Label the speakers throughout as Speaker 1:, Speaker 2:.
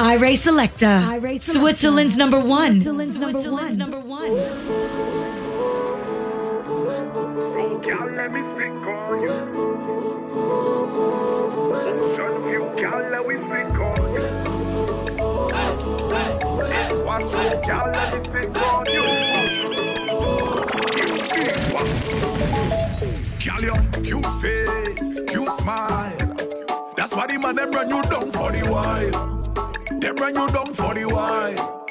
Speaker 1: I Selector. Selector, Switzerland's number one. Switzerland's number one.
Speaker 2: Number one. So let me stick on you. Option let me stick on you. Watch out, let me stick on you. You smile. That's why the man them run you down for the while. Them run you down for the while.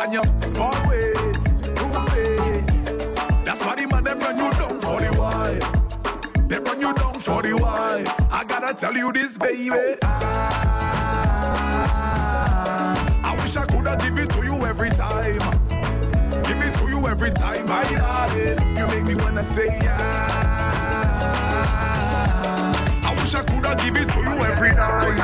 Speaker 2: And your small ways, two ways. That's why the man them run you down for the while. Them run you down for the while. I gotta tell you this, baby. I, I wish I coulda give it to you every time. Give it to you every time, my darling. You make me wanna say yeah wish I could have give it to you every night.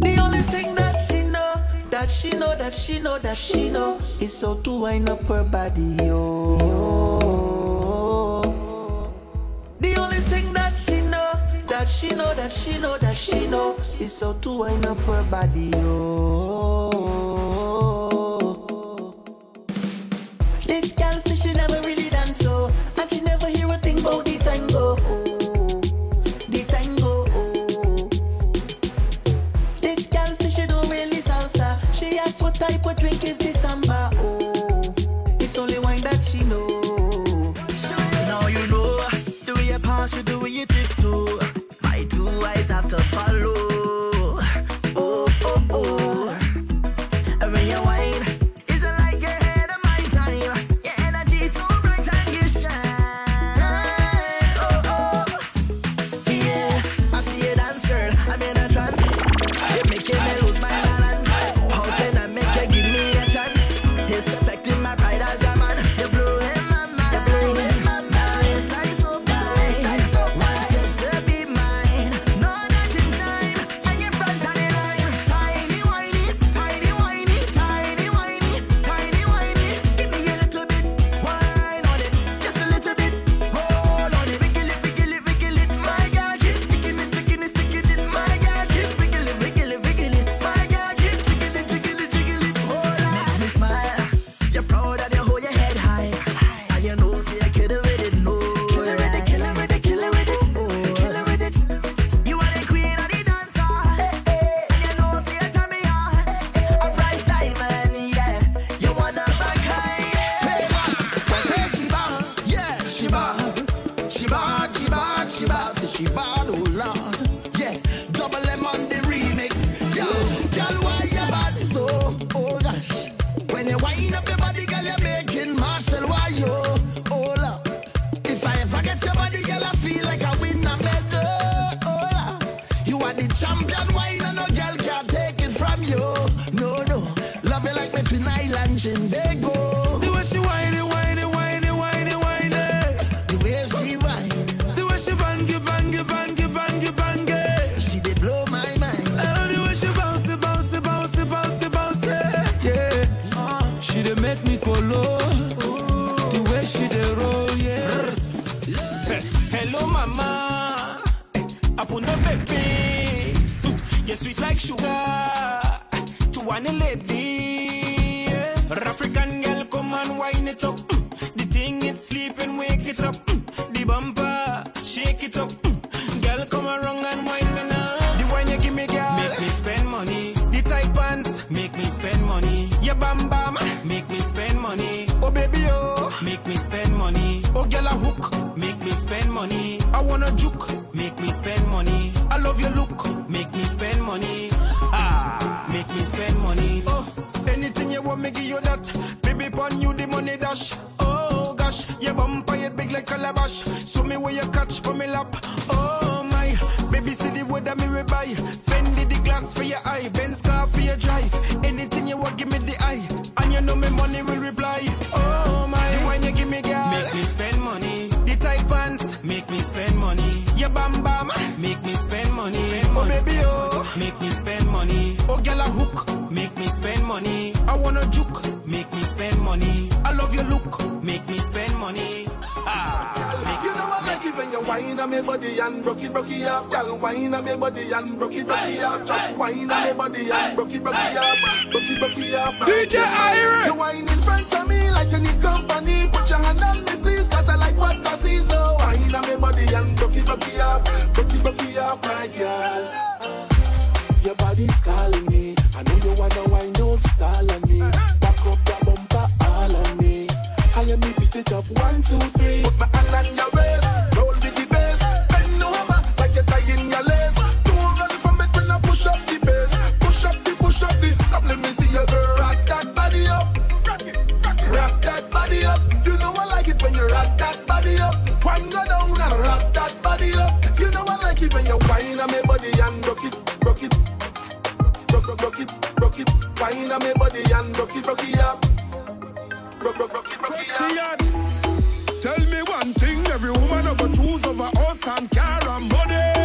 Speaker 3: The only thing that she know, that she know, that she know, that she know, is how to wind up her body, yo. The only thing that she know, that she know, that she know, that she know, is how to wind up her body, yo.
Speaker 2: money. I love your look, make me spend money. Ah, you know I like it when
Speaker 4: you
Speaker 5: wine on my body and broke it, broke it off. Girl, Wine on my body and broke it, broke it off. Just wine on my body and broke it, broke it off. Broke it, broke it off.
Speaker 6: DJ Iron.
Speaker 5: You wine in front of me like you need company. Put your hand on me, please, cause I like what I see. So wine on my body and broke it, broke it off. Broke it, broke it off, my girl. Your body's calling me. I know you wanna wine, don't stall on me. Back up, back follow me. I am me pick it up, one, two, three. Put my hand on your waist, roll with the bass. Bend over like you're tying your lace. Don't run from it when I push up the bass. Push up the, push up the. Come let me see your girl rock that body up. Rock it, rock it, rock that body up. You know I like it when you rock that body up. Wind go down and rock that body up. You know I like it when you wind on my body and rock it, rock it, rock, rock, rock it, rock it. Wind on my body and rock it, rock it up.
Speaker 6: Christian, Tell me one thing, every woman ever choose over us and care and
Speaker 7: money.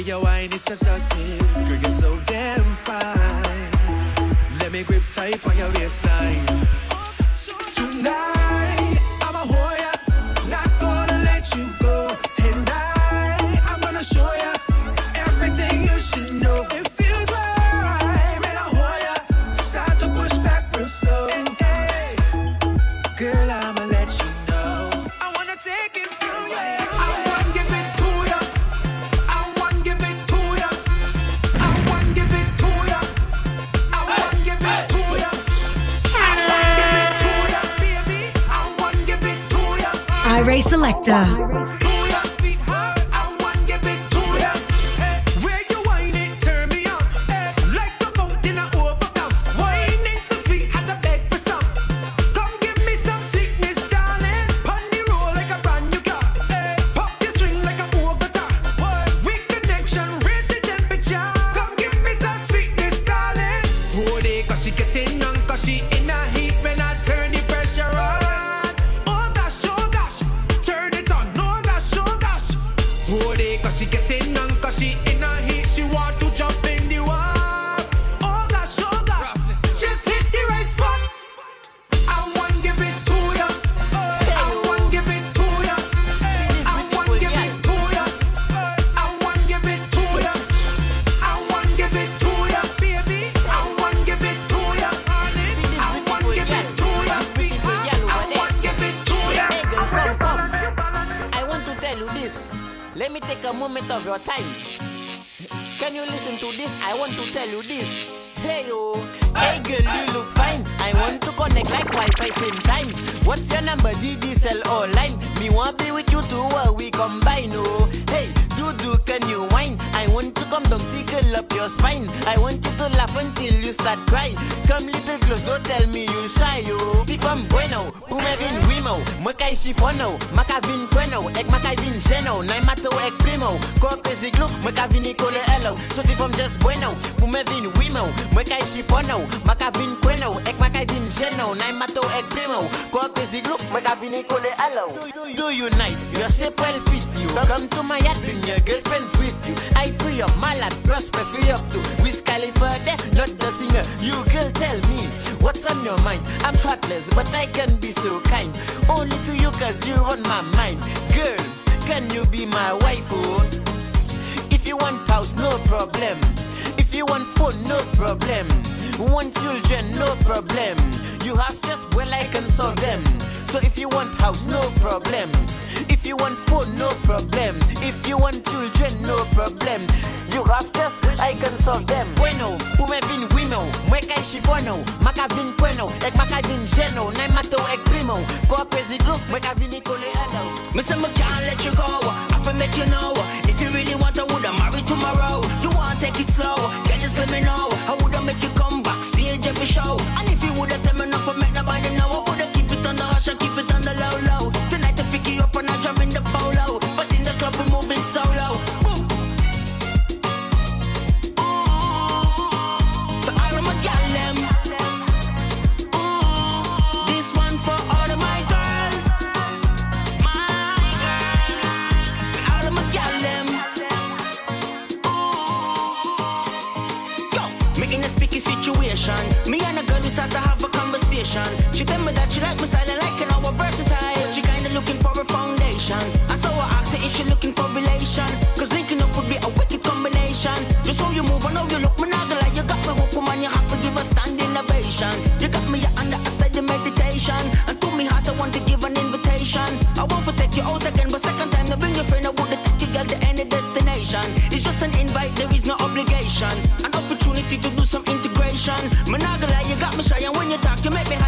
Speaker 7: Baby, your wine is seductive. Girl, you're so damn fine. Let me grip tight on your waistline.
Speaker 8: vini kole do, do, you nice, your shape well fit you. Come to my yard, bring your girlfriends with you. I free up my lad, brush me free up too. Wiz Khalifa there, not the singer. You girl tell me, what's on your mind? I'm heartless, but I can be so kind. Only to you cause you're on my mind. Girl, can you be my wife, oh? If you want house, no problem. If you want phone, no problem. Want children, no problem. You have just well I can solve them. So if you want house, no problem. If you want phone, no problem. If you want children, no problem. You have just I can solve them. Bueno, pume vin wino, mweka shifono, maka vin bueno, ek maka vin geno, na mato ek primo, ko prezi group, mweka vin ikole ado.
Speaker 9: Me say me can't let you go. I fi make you know. If you really want, I woulda marry tomorrow. You want take it slow? Can you just let me know? I woulda make you come backstage every show. And Cause linking up would be a wicked combination. Just how you move, I know you look, me not. You got me hooked, woman, you have to give a standing ovation. You got me under a steady meditation. And to me heart, I want to give an invitation. I to take you out again, but second time to bring your friend, I would take you girl to any destination. It's just an invite, there is no obligation. An opportunity to do some integration. Not you got me shy, and when you talk, you make me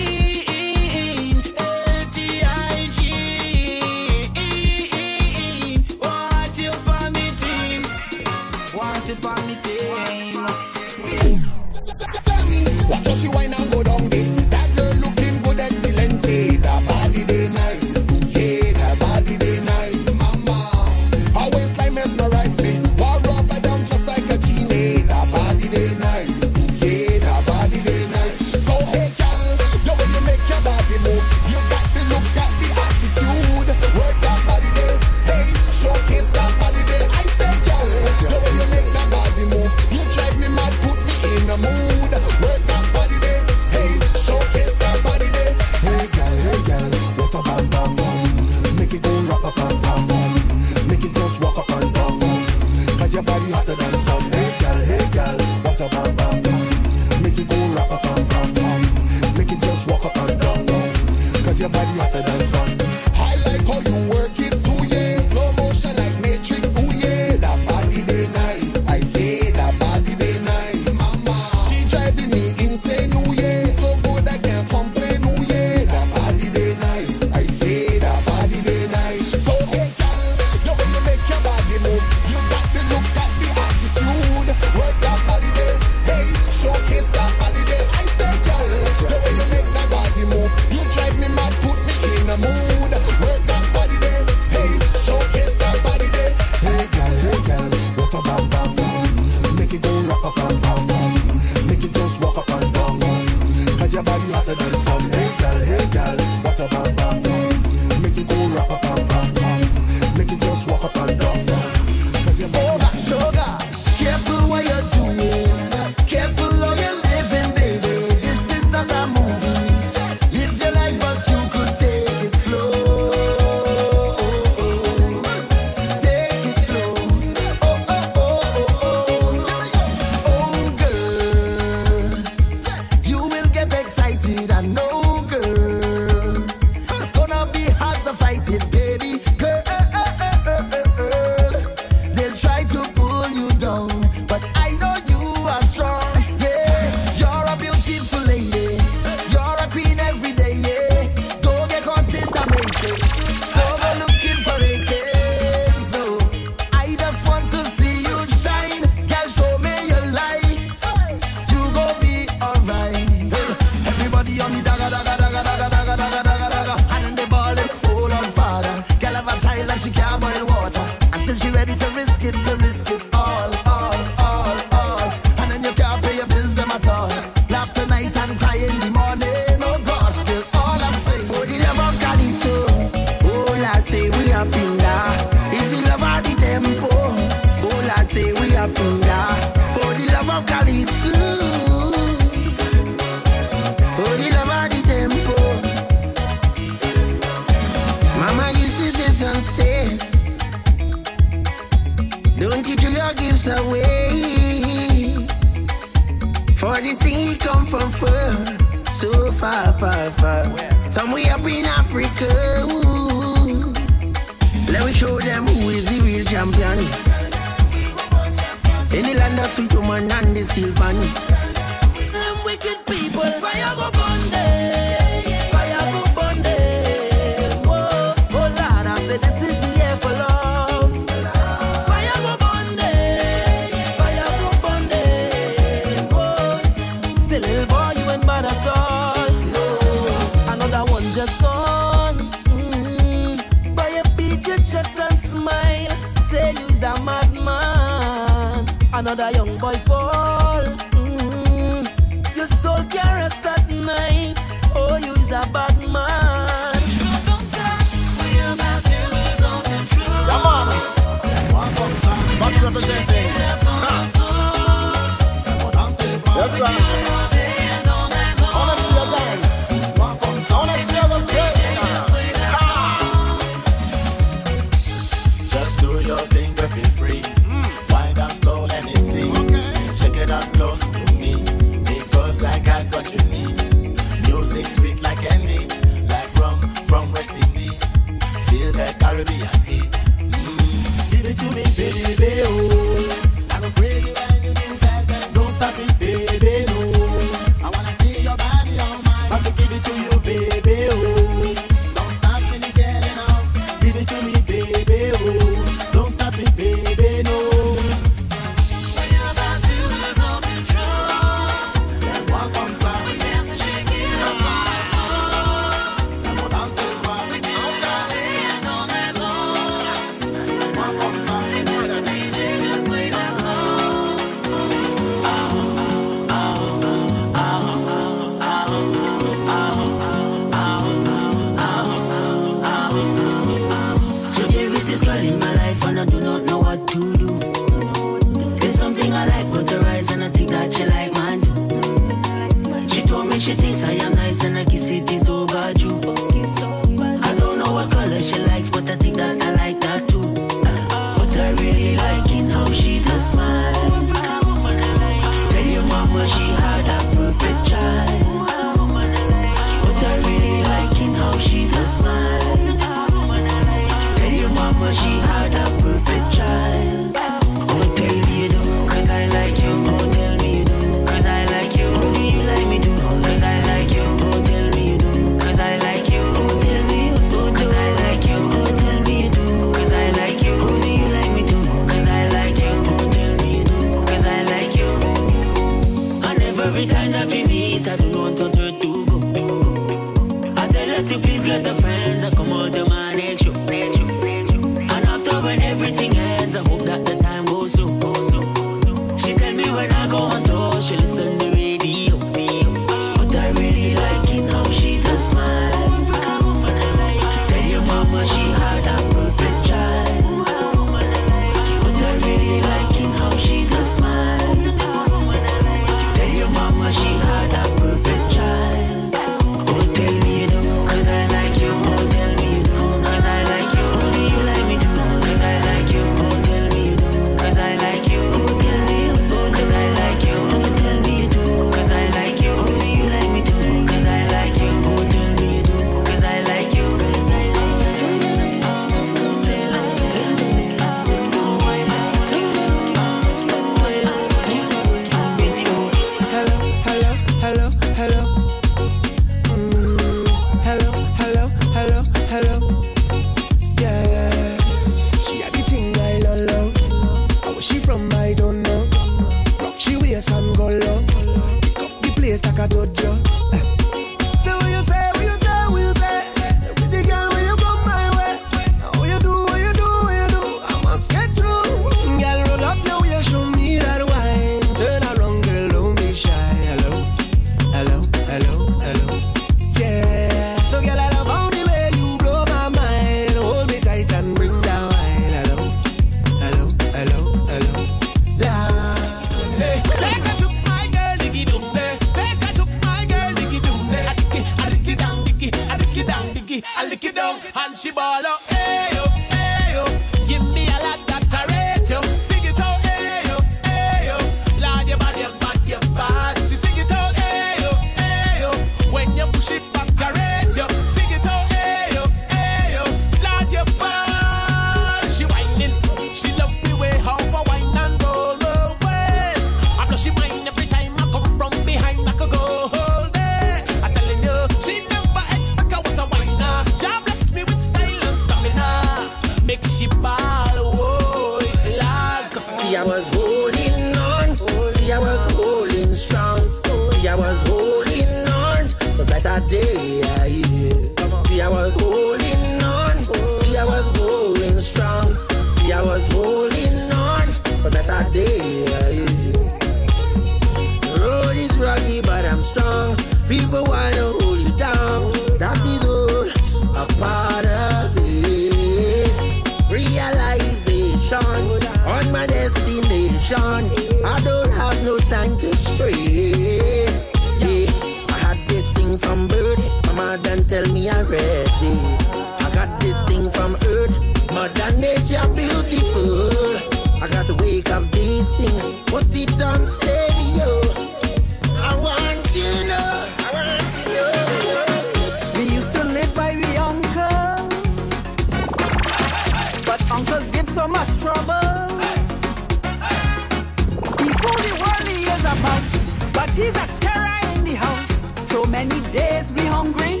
Speaker 9: There's
Speaker 3: a
Speaker 10: terror in the house. So many days we hungry.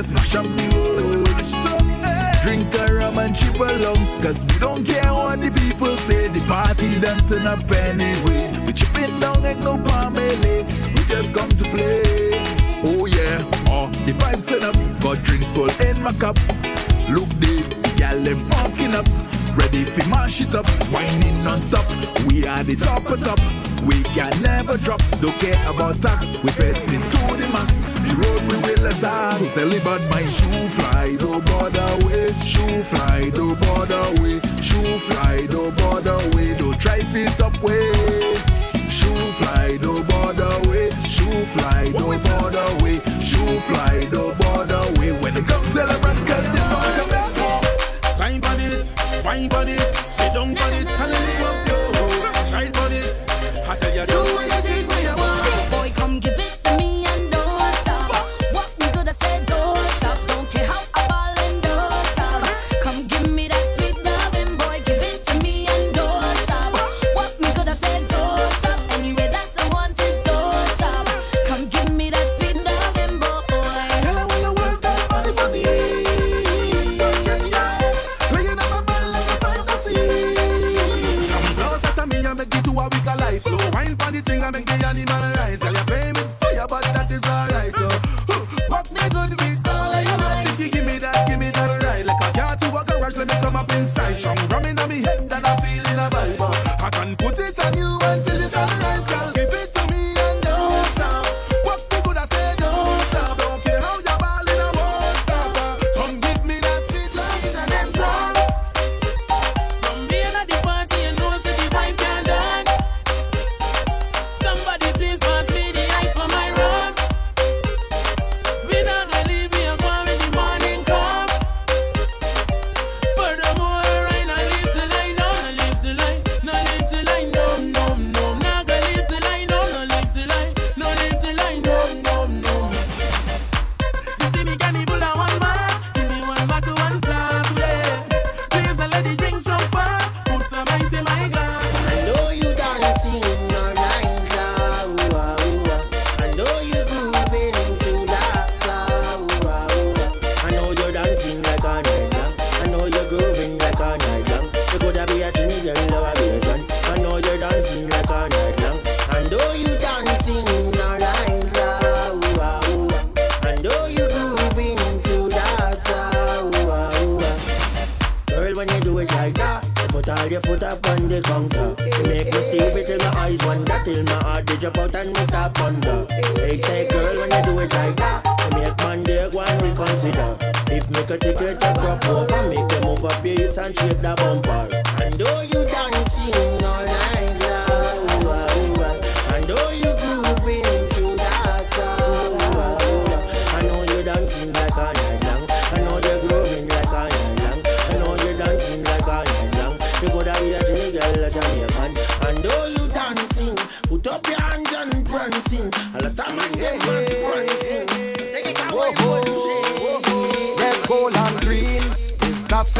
Speaker 10: and
Speaker 6: smash up the road. Drink a rum and chip along, cause we don't care what the people say. The party them turn up anyway. We chipping down and no family, we just come to play. Oh yeah, oh, the vibes turn up, got drinks full in my cup. Look deep, y'all them walking up. Ready for mash it up, whining non-stop. We are the top of top. We can never drop. Don't care about tax. We betting song. So tell him about my shoe fly, don't bother with shoe fly, don't bother with shoe fly, don't bother with don't try to stop way. Shoe fly, don't bother with shoe fly, don't bother with shoe fly, don't bother with when it comes to the run, cause this song.
Speaker 3: Climb on it, climb on it, sit down on it,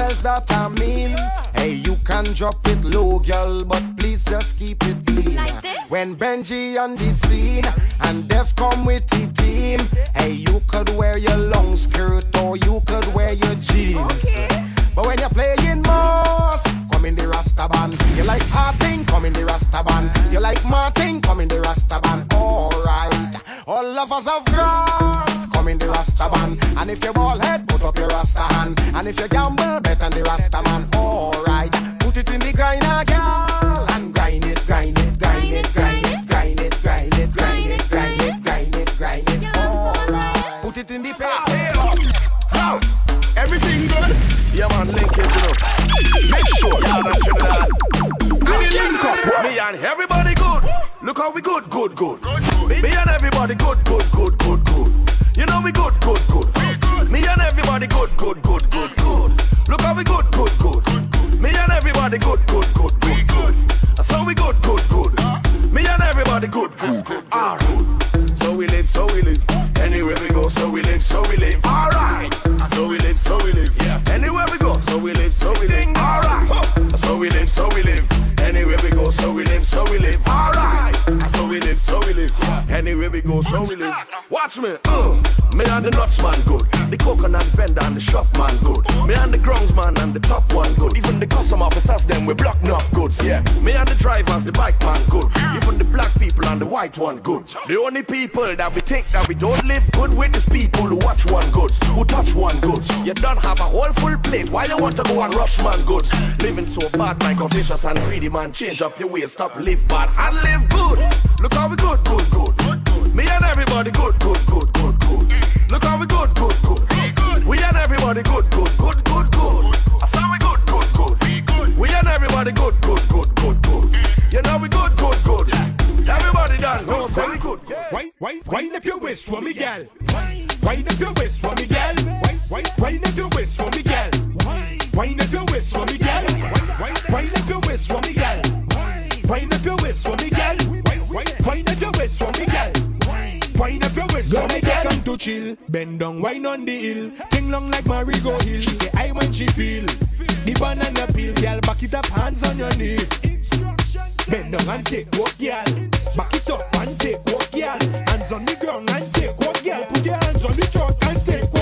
Speaker 3: is that I
Speaker 5: mean. Hey, you can drop it low, girl, but please just keep it clean. When Benji on the scene and Def come with the team, hey, you could wear your long skirt or you could wear your jeans. But when you're playing Moss, come in the Rasta band. You like Martin, come in the Rasta band. You like Martin, come in the Rasta band. Alright, all of us have grass, come in the Rasta band. And if you ball if you gamble, bet on the Rasta man. Alright, put it in the grinder, girl, and grind it, grind it, grind it, grind it, grind it, grind it, grind it, grind it, grind it, grind it. Alright, put it in the paper.
Speaker 11: Ah, how? Everything good? Yeah, man, link it, you know. Make sure y'all not Trinidad. And you link up. Me and everybody good. Look how we good, good, good. Me and everybody good, good, good, good, good. So we live. Watch me. Uh. Me and the nuts man good. The coconut vendor and the shop man good. Me and the grounds man and the top one good. Even the custom officers them we block enough goods. Yeah. Me and the drivers, the bike man good. Even the black people and the white one good. The only people that we think that we don't live good with is people who watch one goods, who touch one goods. You don't have a whole full plate. Why you want to go and rush man goods? Living so bad, like a vicious and greedy man. Change up your ways, stop live bad and live good. Look how we good, good, good. Me and everybody good, good, good, good, good. Look how we good, good, good. We and everybody good, good, good, good, good. I say we good, good, good. We and everybody good, good, good, good, good. You know we good, good, good. Everybody done. No, we good.
Speaker 12: Wine, wine up your waist for me, girl. Wine up your waist for me, girl. Wine up your waist for me, girl. Wine up your waist for me, girl. Wine up your waist for me, girl. Wine up your waist for me, girl. Wine up your waist for me, girl. Wine up your waist for me, girl. Come to chill, bend down, wine on the hill. Ting long like Marigo Hill. She say I when she feel the banana peel, girl. Back it up, hands on your knee. Bend down and take walk, girl. Back it up and take walk, girl. Hands on the ground and take walk, girl. Put your hands on the truck and take walk.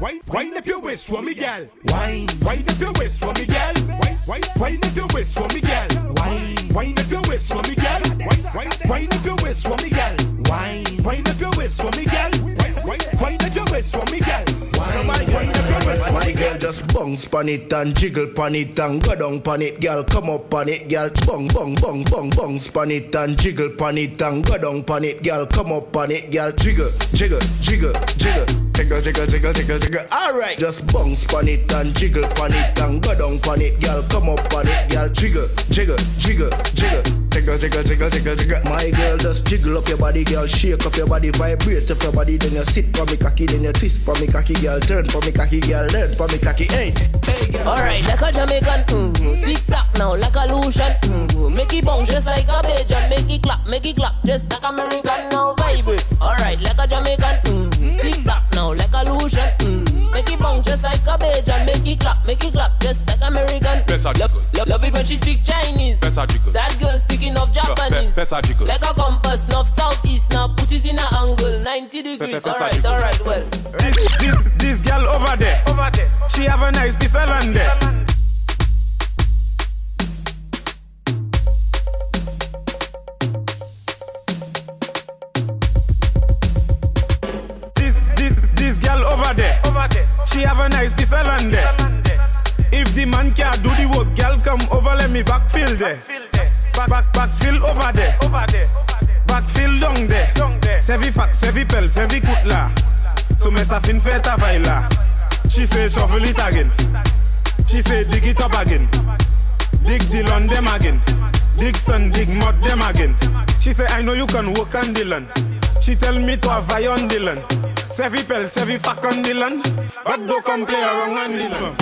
Speaker 12: Wine, wine, up your waist for me, girl. Wine, wine up your waist for me, girl. Wine, wine, wine up your waist for me, girl. Wine, wine up your waist for me, girl. Wine, wine, wine up your waist for me, girl. Wine, wine up your waist for me, girl. Wine, wine, wine up your waist for me, girl. Wine, wine up your waist for me, girl
Speaker 5: just bounce pon it and jiggle pon it and go down pon it, girl. Come up pon it, girl. Bong bong bong bong bounce pon it and jiggle pon it and go down pon it, girl. Come up pon it, girl. Jiggle, jiggle, jiggle, jiggle, jiggle, jiggle, jiggle, jiggle, jiggle. All right, just bounce pon it and jiggle pon it and go down pon it, girl. Come up pon it, girl. Jiggle, jiggle, jiggle, jiggle. Jiggle, jiggle, jiggle, jiggle, jiggle. My girl, just jiggle up your body, girl. Shake up your body, vibrate up your body. Then you sit for me cocky, then you twist for me cocky, girl. Turn for me cocky, girl. Learn for me cocky. Hey, hey, girl.
Speaker 9: Alright, like a Jamaican, mm-hmm. tick tock now, like a Lucian, mm-hmm. make it bounce just like a Bajan, make it clap, make it clap, just like American now, vibrate. Alright, like a Jamaican, mm-hmm. Tick tock now, like a Lucian, mm-hmm. make it bounce just like a Bajan, make it clap, make it clap, just like American.
Speaker 13: Pesa
Speaker 9: Love, love, love it when she speak Chinese.
Speaker 13: Pesa jiggle.
Speaker 9: That girl speaking of Japanese.
Speaker 13: Pe- pesa jiggle.
Speaker 9: Like a compass, north, southeast, now put it in an angle, 90 degrees. Alright, alright, well.
Speaker 14: This, this, this girl over there, over there, she have a nice piece of land there. There, she have a nice piece of land there. If the man can't do the work, girl come over, let me backfill there. Back, back, backfill over there, over there. Backfill down there. Sevi fax, sevi pel, sevi kutla. So so me sa fin fait travail là. She say shovel it again. She say dig it up again. Dig the land them again. Dig sun, dig mud them again. She say I know you can work on the land. She tell me to have on the land. Sevi pel, sevi fak an dilan Bak do kan ple avan an dilan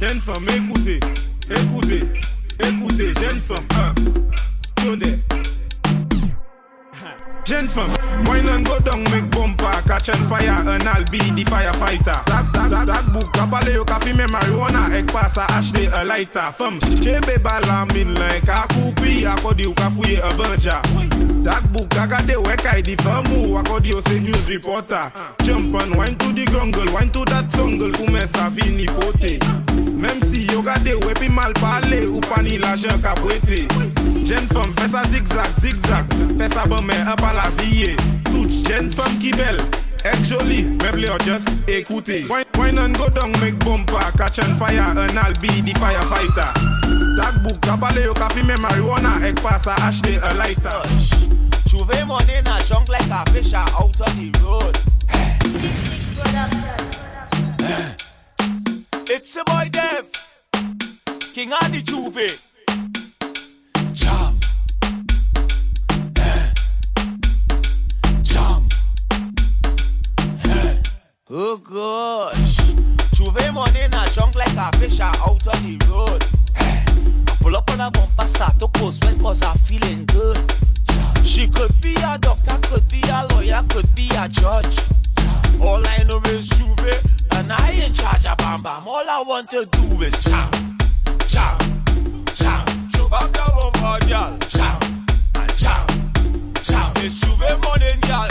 Speaker 14: Jen fam, ekoute, ekoute, ekoute, jen fam Yode, ah. Jen fam, wine and go down make bumper Catch on fire and I'll be the firefighter. Tak, tak, tak, tak book Kapale yo kafi me marijuana Ek pasa ashte a lighter. Fam, chebe bala min len Ka kupi akodi yo kafuye a banja. Tak book agade wekai e di famu Akodi yo se news reporter. Jump and wine to the grungle Wine to that jungle Koumen sa fini fote Mem si yo gade wepi mal pale Ou pani la jen ka bwete Jen fom fè sa zigzag, zigzag. Fè sa bon men ap a la viye Tout jen fom ki bel Ek joli, me ple yo just ekoute Wine an go dong mek bompa Catch an fire an al be di firefighter. Tak buk kabale yo ka fi me marijuana Ek pa sa ashte a lighter.
Speaker 15: Chouve money na chunk like a fish out on the road. Eh. Eh. It's a boy Dev. King of the Juve. Oh gosh. Juve money in a junk like a fish out on the road. I Pull up on a bumper, start to post well cause I'm feeling good. She could be a doctor, could be a lawyer, could be a judge. All I know is Juve, and I in charge of Bam Bam. All I want to do is jam, jam, jam. Chubak the bumper, girl. Jam, and jam, jam. It's Juve money, girl.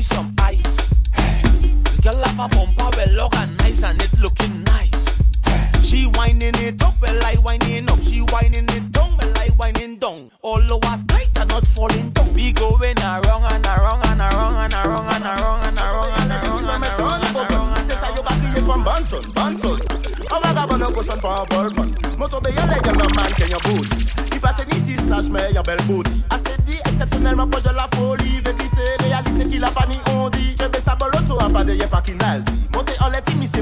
Speaker 15: Me some ice. The girl have a bumper well organized and it looking nice. She whining it up, well I whining up. She whining it down, well I whining down. All over tight and not falling down. We going around and around and around and around and around and around and around and around and around.
Speaker 5: From Banton, Banton On va gaban an koshan pa an volkan Moto be yon legal nan man ken yon booty Ki pate ni ti saj me yon bel booty Ase di eksepsyonelman proche de la folie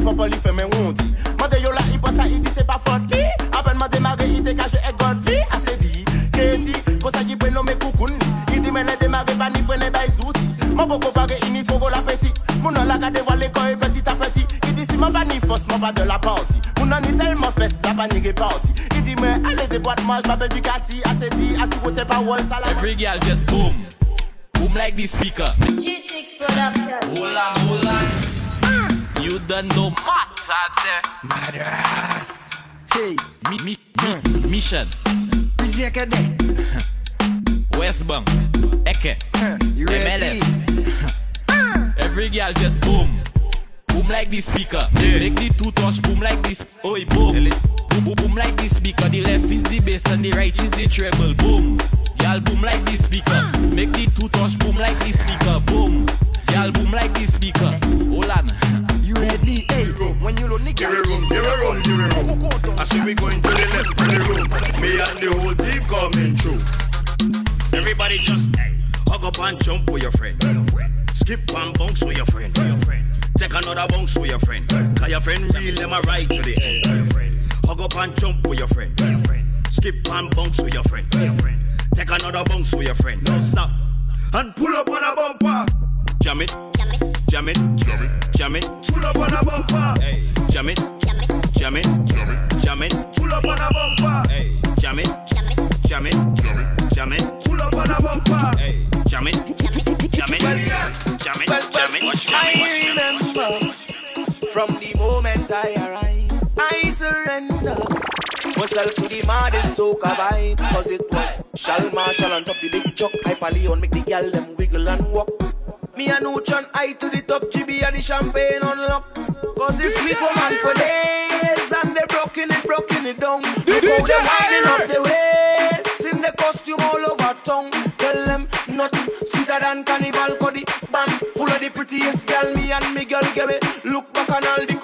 Speaker 5: leti mi se popo li fe men wondi Mande yo la i posa i di se pa fote li Apen ma demare i te kache e god. Li Ase di, keti, kosa ki pre no me koukoun ni I di men le demare pa ni frene bay souti Mon poko pare ini trovo la peti Moun an la gade voile koy petit a petit I di si man pa ni fos, man pa de la party. Moun an ni telman fes, la pa ni reparty I di men, ale de boîte mange, ma belle Ducati Ase di, asi wote pa wol, sa la
Speaker 15: Every girl just boom. Boom like the speaker.
Speaker 13: G6
Speaker 15: chuck. Hyper Leon make the gal them wiggle and walk. Me and Uchan eye to the top, GB and the champagne unlock. Cause it's sleep for man for days and they broken it, broken it down. Look how they winding up the waist in the costume all over town. Tell them nothing sweeter than carnival cause the band full of the prettiest gal. Me and me girl give it. Look back and all because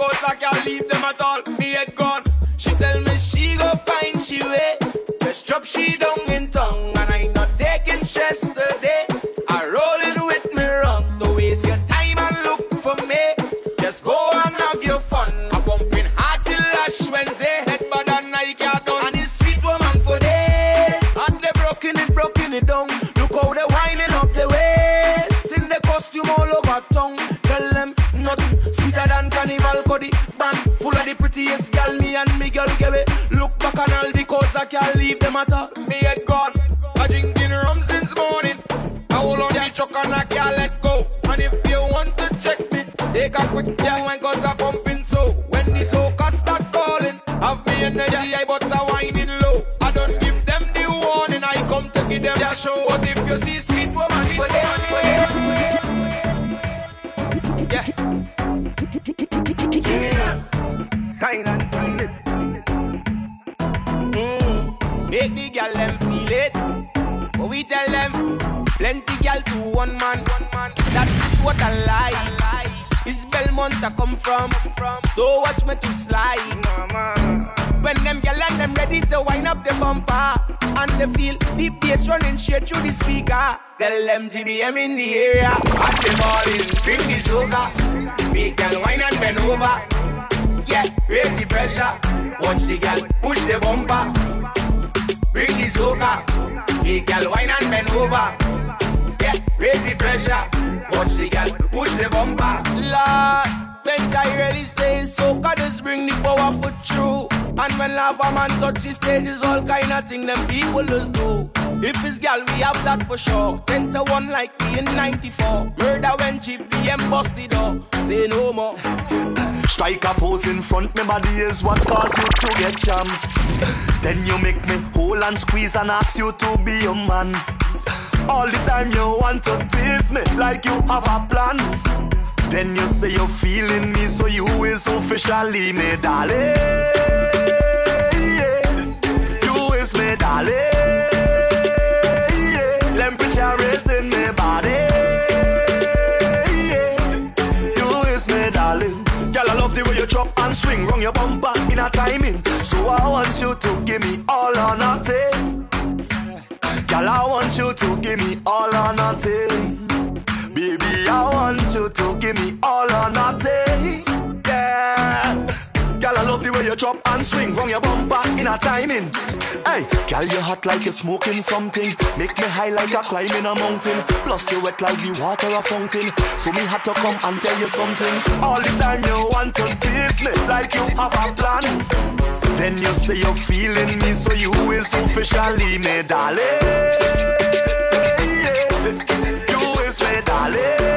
Speaker 15: leave them at all. Me head
Speaker 7: them GBM in the area. At the morning, bring the soca Make girl wine and bend over. Yeah, raise the pressure. Watch the girl push the bumper. Bring the soca Make girl wine and bend over. Yeah, raise the pressure. Watch the girl push the bumper. Lord when I really say so, God just bring the power for true. And when lava man touch the stage, is all kind of thing them people just do. If it's gal, we have that for sure. 10 to 1 like me in 94. Murder when cheap BM busted up. Say no more.
Speaker 16: Strike a pose in front, my body is what cause you to get jammed. Then you make me hold and squeeze and ask you to be your man. All the time you want to tease me like you have a plan. Then you say you're feeling me, so you is officially me, darling. Yeah. You is me, darling. Raising me body. You is me, darling. Girl, I love the way you drop and swing, wrong your bumper in a timing. So I want you to give me all or nothing. Girl, I want you to give me all or nothing. Baby, I want you to give me all or nothing. Yeah. Girl, I love the way you drop and swing, wrong your bumper in a timing. Hey, girl, you hot like you're smoking something. Make me high like a climbing a mountain. Plus you wet like the water a fountain. So me had to come and tell you something. All the time you want to tease me like you have a plan. Then you say you're feeling me, so you is officially me, darling. You is me, darling.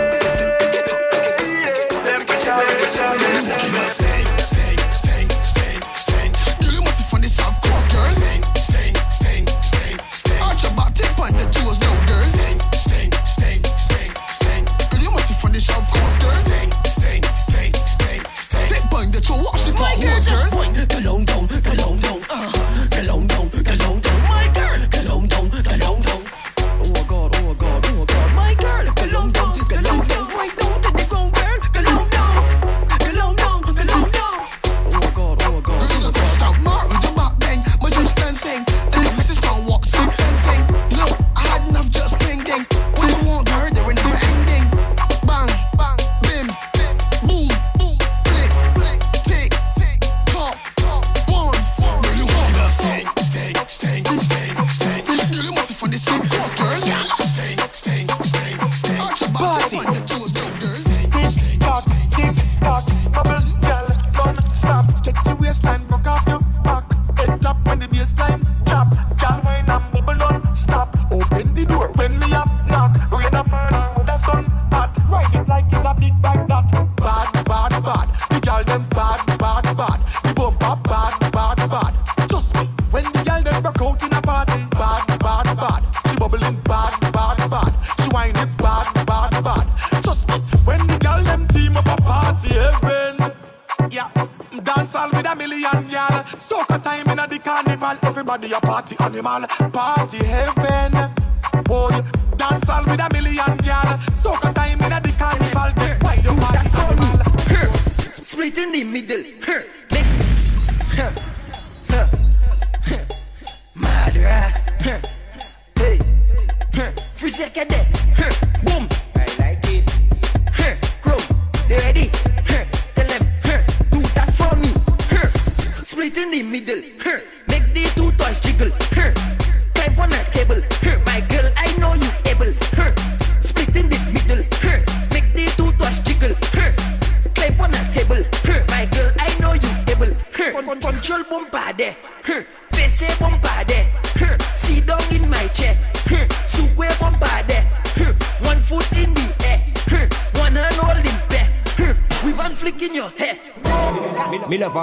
Speaker 7: Party animal, party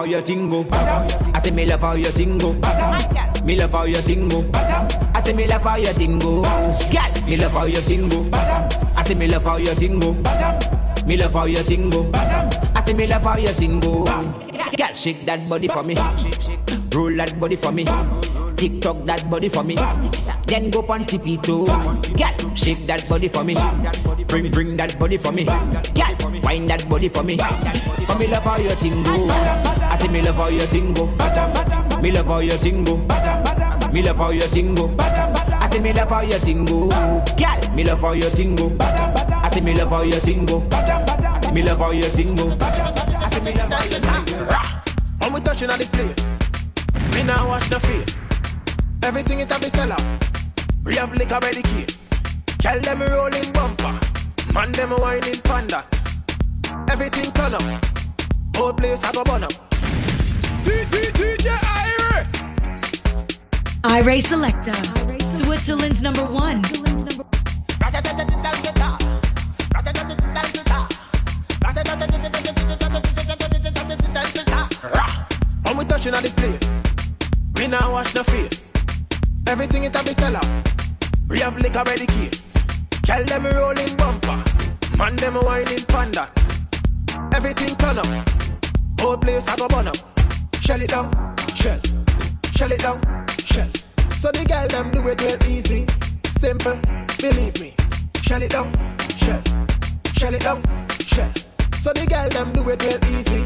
Speaker 17: how you tingle. I say me love how you tingle. Me love how you tingle. I say me love how you tingle. Girl, me love how you tingle. I say me love how you tingle. Me love how you tingle. I say me love how you tingle. Girl, shake that body for me. Roll that body for me. TikTok that body for me. Then go on tippy toe. Girl, shake that body for me. Bring bring that body for me. Girl, wind that body for me. For me love how you tingle. I say me love how you tingle. Me love how you tingle. Me love how you tingle. I say me love how you tingle. Girl, me love how you tingle. I say me love how you tingle. Me love how you tingle. I say me love how you tingle.
Speaker 7: When we touching on the place, me now wash the face. Everything it a be sell out. We have liquor by the case. Tell them rolling bumper. Man them whining panda. Everything turn up. Whole place I go burn up. DJ Ira.
Speaker 1: Ira Selector. Switzerland's number one.
Speaker 7: When we touching on the place, we now wash the face. Everything it a be sell out. We have liquor by the case. Tell them rolling bumper. Man them whining panda. Everything turn up. Whole place I go burn up. Shell it down, shell. Shell it down, shell. So the girl them do it real easy. Simple, believe me. Shell it down, shell. Shell it down, shell. So the girl them do it real easy.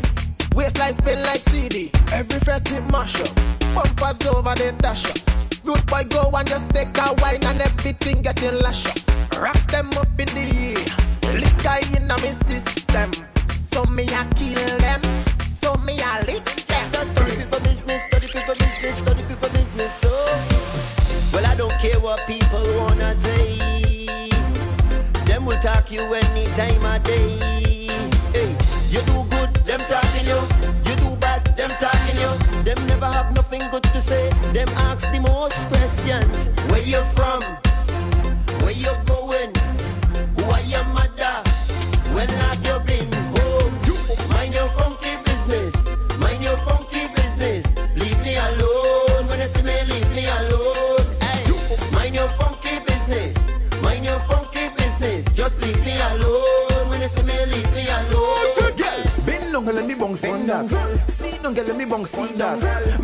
Speaker 7: Waistline spin like CD. Every fret it mash up. Bumpers over then dash up. Root boy go and just take a wine and everything getting lash up. Rocks them up in the air. Liquor in a me system. So me a kill
Speaker 5: talk you any time of day. Hey, you do good, them talking you. You do bad, them talking you. Them never have nothing good to say. Them ask the most questions. Where you from?
Speaker 18: That. Sit down, girl, let me bounce on that.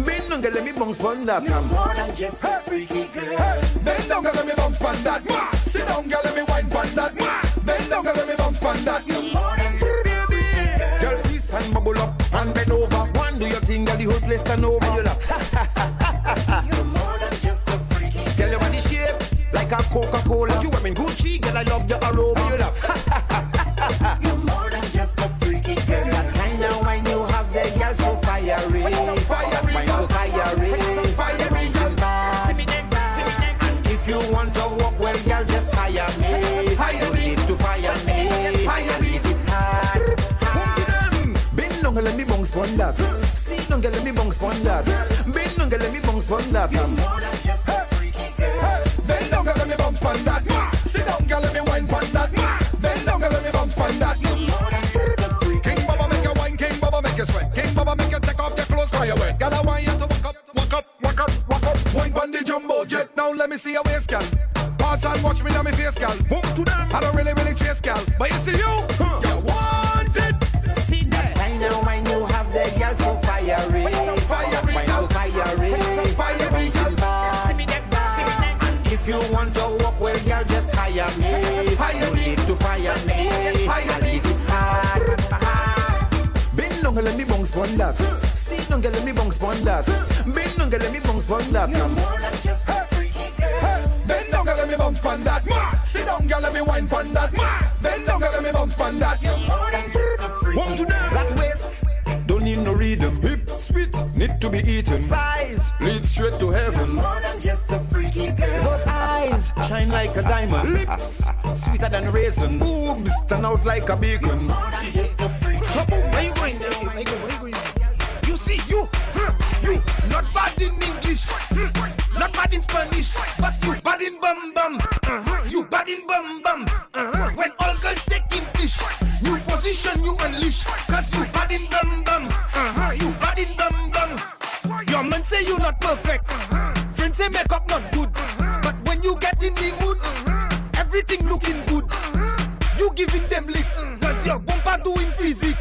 Speaker 18: Bend down, girl, let me bounce on that. I'm more than just a freaky girl.
Speaker 2: Bend down, girl, let me bounce pan that. Sit down, girl, let me wine pan that. Bend down, girl, let me bounce pan that.
Speaker 18: Girl, twist and bubble up and bend over. One do your thing, girl, the whole place turn over. And you laugh. You're more than just a freaky girl. your body shape like a Coca-Cola. You wearing Gucci, girl, I love your aroma. You laugh. Girl, let me bounce on that. Bend down, girl, let me bounce on that. You're more than just a freaky girl.
Speaker 2: Bend down, girl, let me bounce pan that. Sit down, girl, let me wine pan that. Bend down, girl, let me bounce pan that. King Baba make you wine, King Baba make you sweat. King Baba make you take off your clothes while you wet. Girl, I want you to walk up, walk up, walk up, walk up. Wine pan the jumbo jet. Now let me see your waist, girl. Pass and watch me now, me face, girl. Move to them. I don't really, really chase, girl. But you see you,
Speaker 18: girl, let me bounce on that. Sit down, girl, let me bounce on that. Bend down, girl, let me bounce on that. You're more than just a freaky girl.
Speaker 2: Bend down, girl, let me bounce on that. Sit down, girl, let me wine on that. Bend down, girl, let me bounce on that.
Speaker 18: You're more than just a freaky that waist. Don't need no rhythm. Hips sweet, need to be
Speaker 19: eaten. Thighs lead straight to heaven.
Speaker 20: You're more than just a freaky girl.
Speaker 19: Those eyes shine like a diamond. Lips sweeter than raisin. Boobs stand out like a beacon.
Speaker 20: You're more than just a freaky
Speaker 21: girl. Go, go. You see, you, huh, you, not bad in English, hmm, not bad in Spanish, but you bad in bum bum. Uh-huh, you bad in bum bum. Uh-huh, when all girls take in fish, new position you unleash, cause you bad in bum bum. Uh-huh, you bad in bum bum. Your man say you not perfect, friends say makeup not good, but when you get in the mood, everything looking good. You giving them licks, cause your bumper doing physics.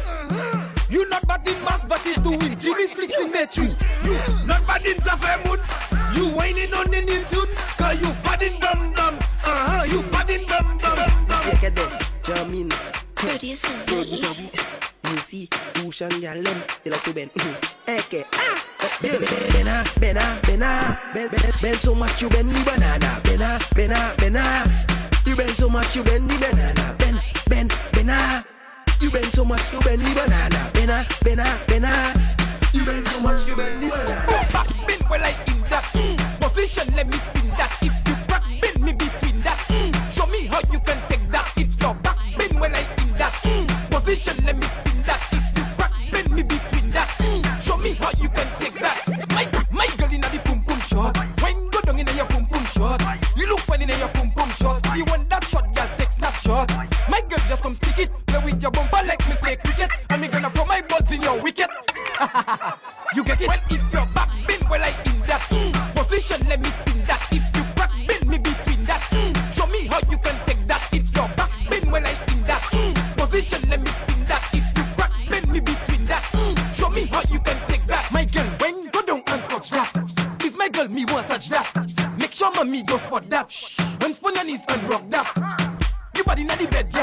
Speaker 21: attitude. You not bad in mood. You whining on in tune. Cause you bad in dum dum. Uh huh. You bad in dum dum.
Speaker 3: Look at them jamming.
Speaker 13: Producer.
Speaker 3: Producer. Music. Ocean Galem. They like to bend. Mm-hmm. Eke. Ah. Bena, bena, bena, bend, bend, bend so much you bend the banana. Bena, bena, bena, you bend so much you bend the banana. Bend, bend, bena, you bend so much you bend the banana. Bena, bena, bena.
Speaker 21: let me speak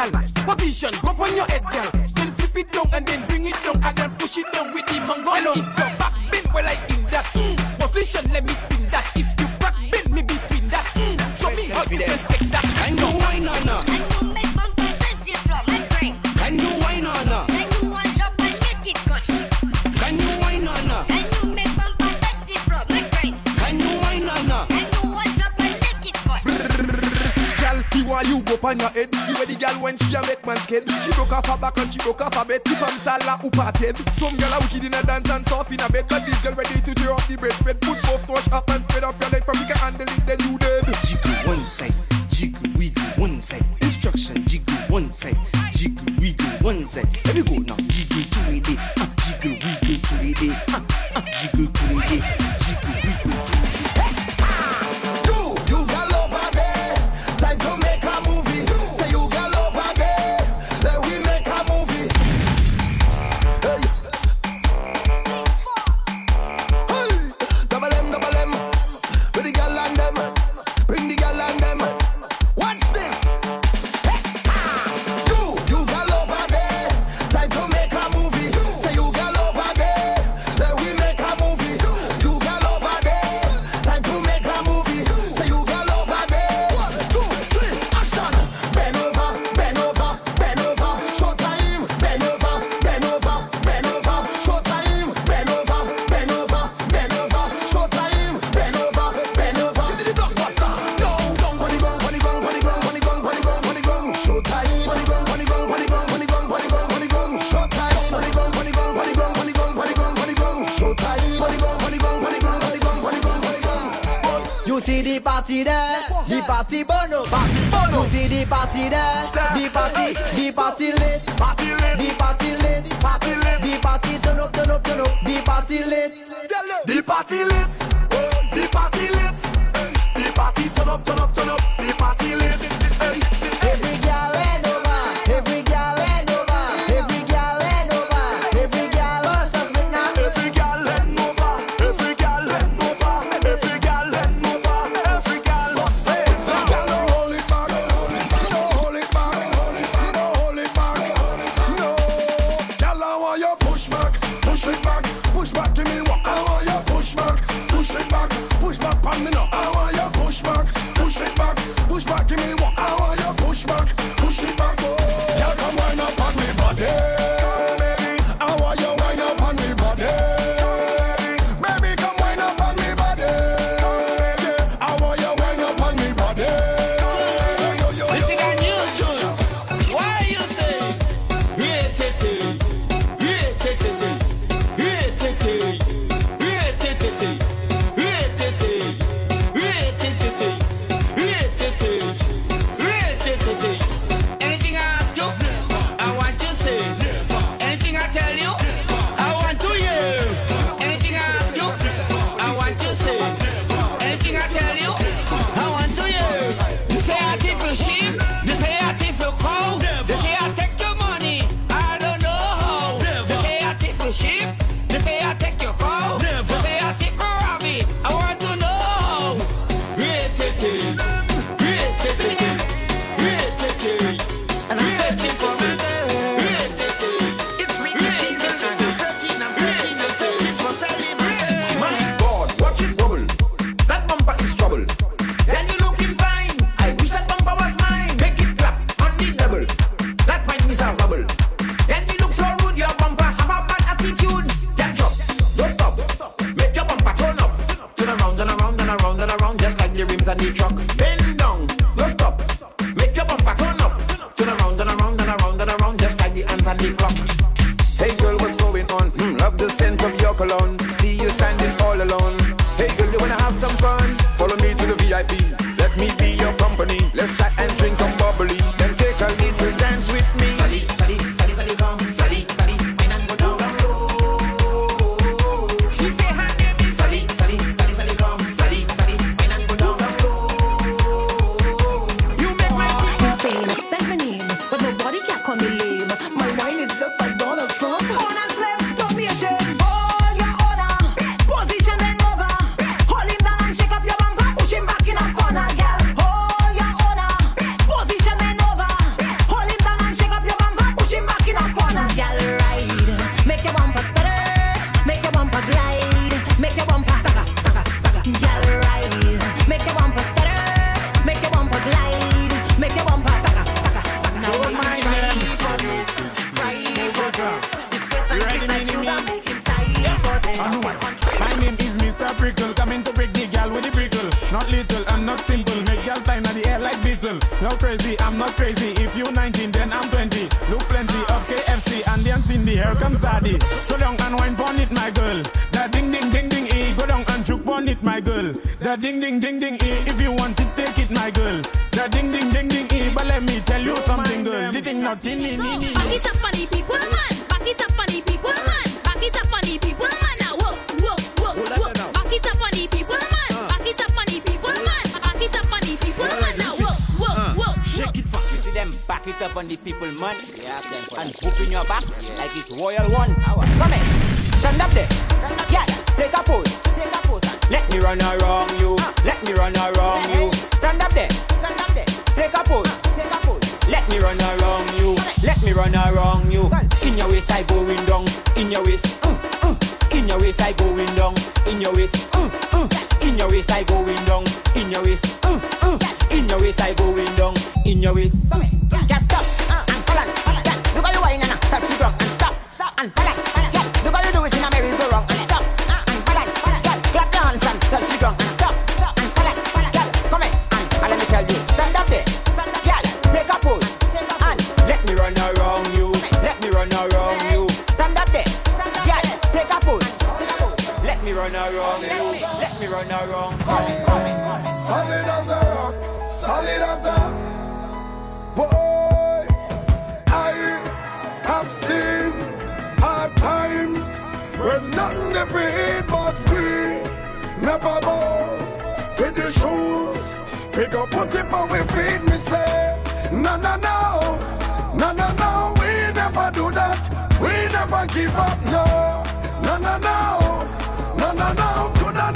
Speaker 21: girl. Position, go on your head, girl. Then flip it down and then bring it down and then push it down with the mango. And if your back bend, well I in that. Mm. Position, let me spin that. If you crack bend, me between that. Mm. Show me how you can
Speaker 3: on
Speaker 21: your head. You ready, the girl when she a make man scared. She broke off her back and she broke off her bed. If I'm Salah, who parted? Some girl a wicked in a dance and soft in a bed. But this girl ready to tear up the bread spread. Put both wash up and spread up your leg from you can handle it, then you dead.
Speaker 3: Jiggle one side, jiggle wiggle one side. Instruction, jiggle one side, jiggle wiggle one side.
Speaker 22: Let me
Speaker 23: go
Speaker 17: now.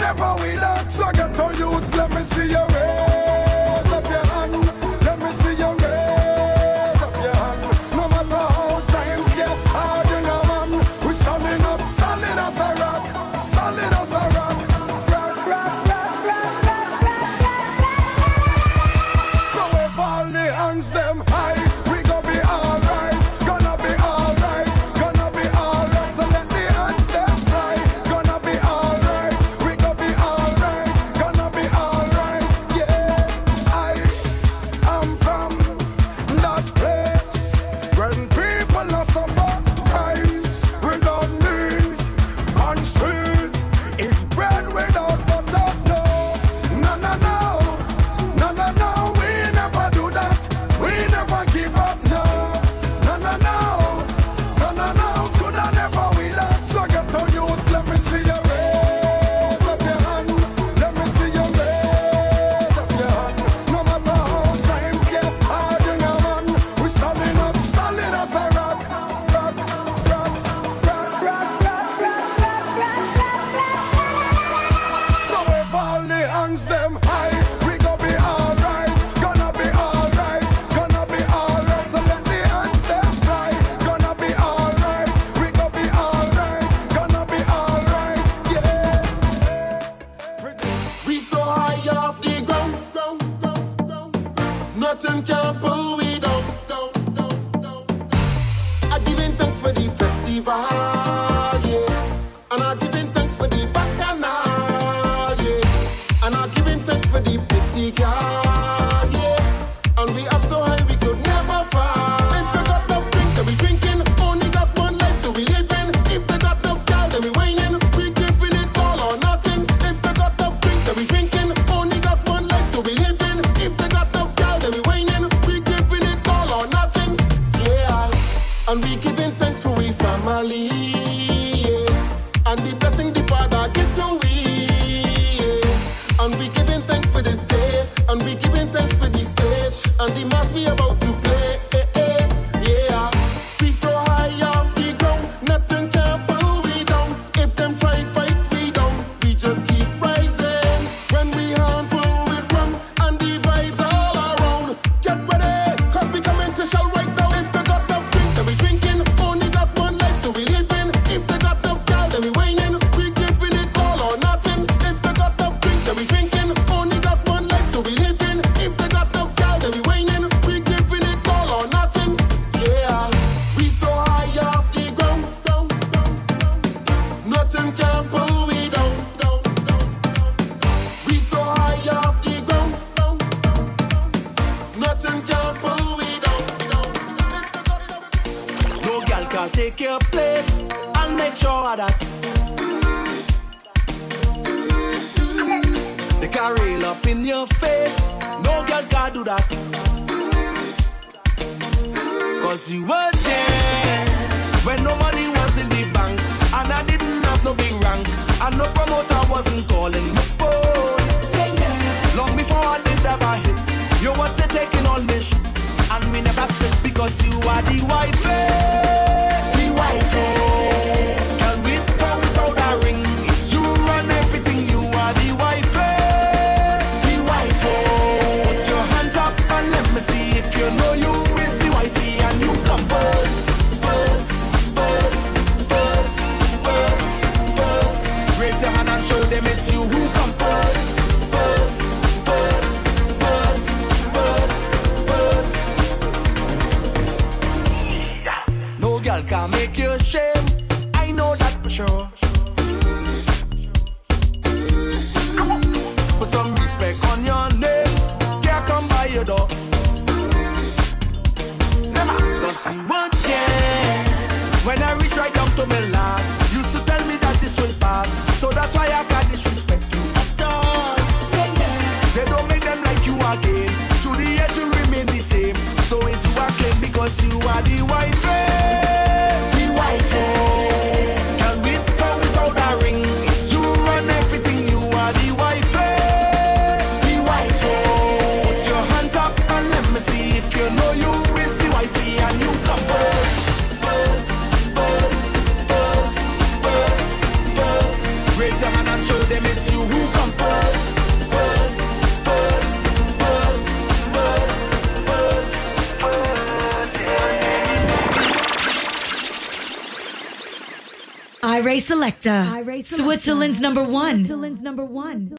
Speaker 24: never will. So get to use, let me see you them
Speaker 25: you who come first. I
Speaker 1: race Selector. Switzerland's number one.
Speaker 9: Switzerland's number one.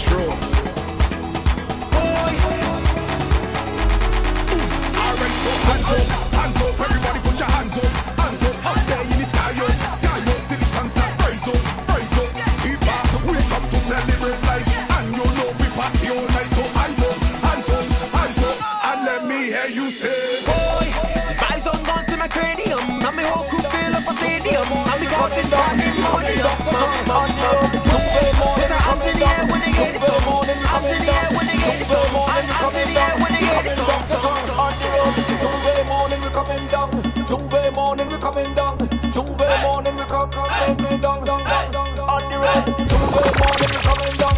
Speaker 2: true. Boy. So hands up, hands up, everybody put your hands up, hands up, up there in the sky up, sky up till the rise up, rise up. We come to celebrate life, and night. So hands up, hands up, hands up, and let me hear you say, boy,
Speaker 26: vibes on God to my cranium. Two
Speaker 27: way morning we coming down. Two way morning we coming down. Two way morning we coming down. Two way morning we coming down.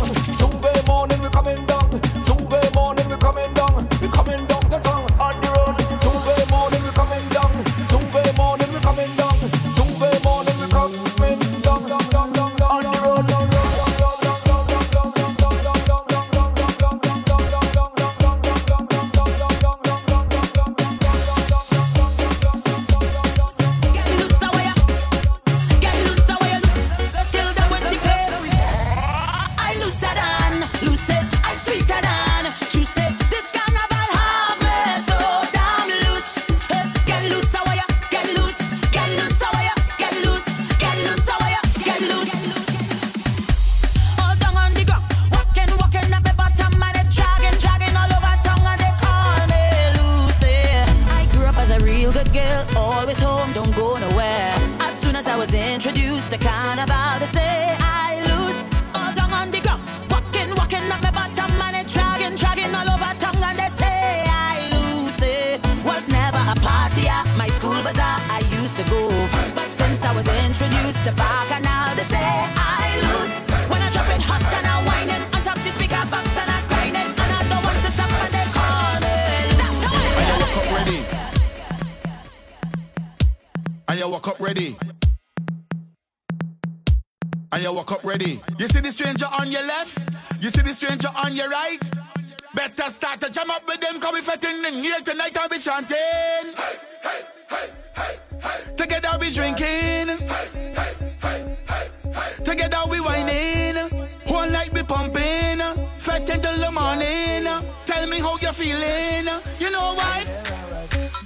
Speaker 16: Better start to jam up with them, cause we fetting in here tonight, I'll be chanting. Hey, hey, hey, hey, hey. Together we drinking. Hey, hey, hey, hey, hey. Together we whining. Whole night we pumping. Fetting till the morning. Tell me how you're feeling. You know why?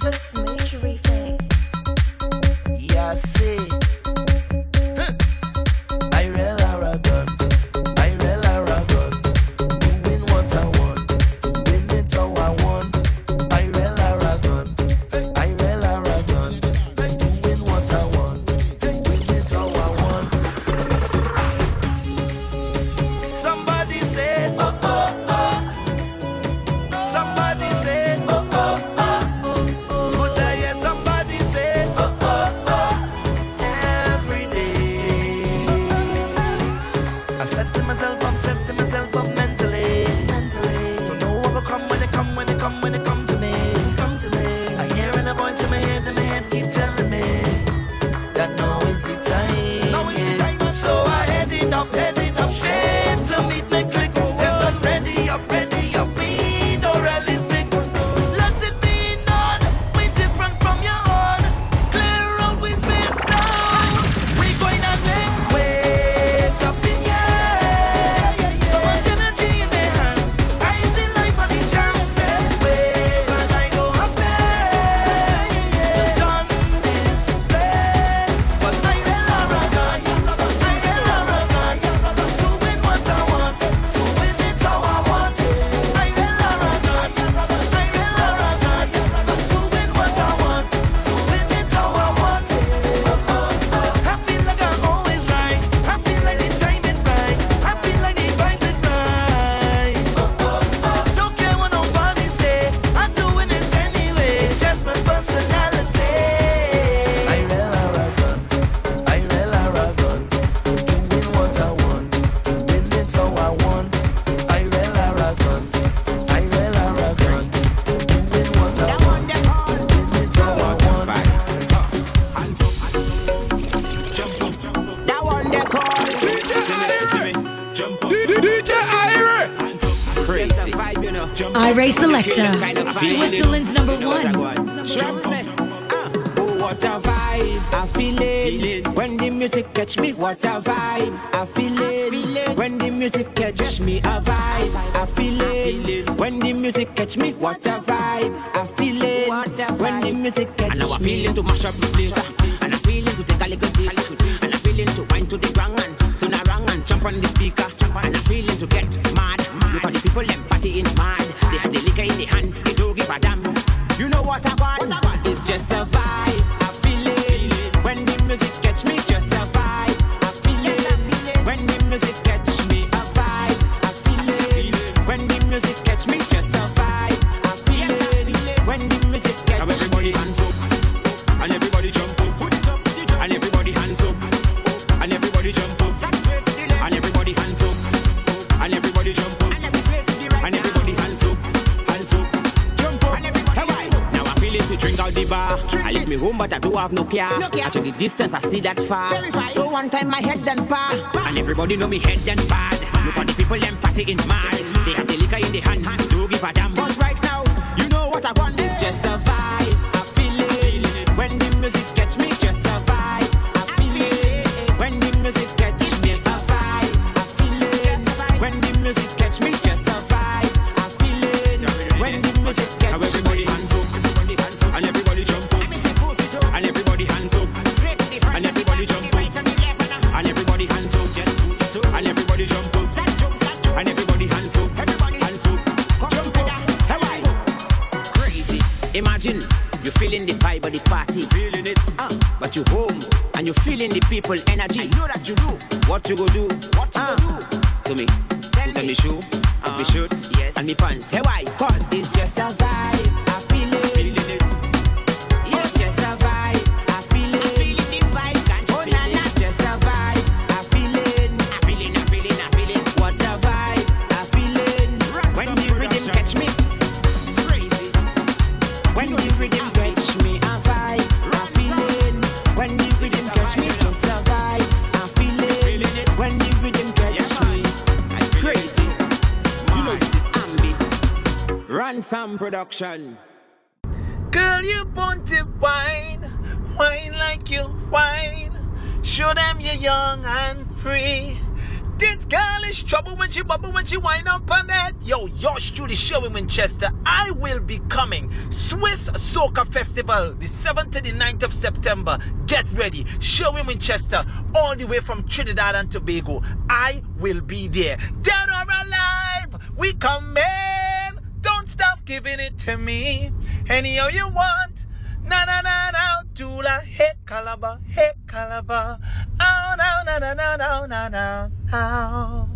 Speaker 26: This
Speaker 17: major thing.
Speaker 1: Ira Selector, Switzerland's number one.
Speaker 17: Me. Uh, what a vibe, I feel it. When the music catch me, what a vibe, I feel it. When the music catch me, a vibe, I feel it. When the music catch me, what a vibe, I feel it. When the music catch me. And now I feeling to mash up the place, and I feeling to take a little taste, and I feeling to wind to the ground and turn around and jump on the speaker. madam. You know what I want? What I want is just survive. Home, but I do have no care. I check the distance, I see that far. So one time my head done par. And everybody know me head done bad. Look at the people, them party in mad. They have the liquor in the hand. Don't give a damn. Cause right now, you know what I want. It's just a you home and you feeling the people energy. I know that you do. What you go do? What you go do? To me, put on me shoe, uh, me shirt, yes, and me pants. Hey, why? Cause it's just a vibe. Ransom Production.
Speaker 28: Girl, you born to wine, wine like you wine. Show them you're young and free. This girl is trouble when she bubble when she wind up on that. Yo, yours truly showing Winchester. I will be coming. Swiss Soca Festival, the 7th to the 9th of September. Get ready. Showing Winchester, all the way from Trinidad and Tobago. I will be there. Dead or alive, we come in. Don't stop giving it to me. Any all you want. Na na na na. Dula hit caliber, hit caliber. Oh no no no no no no no.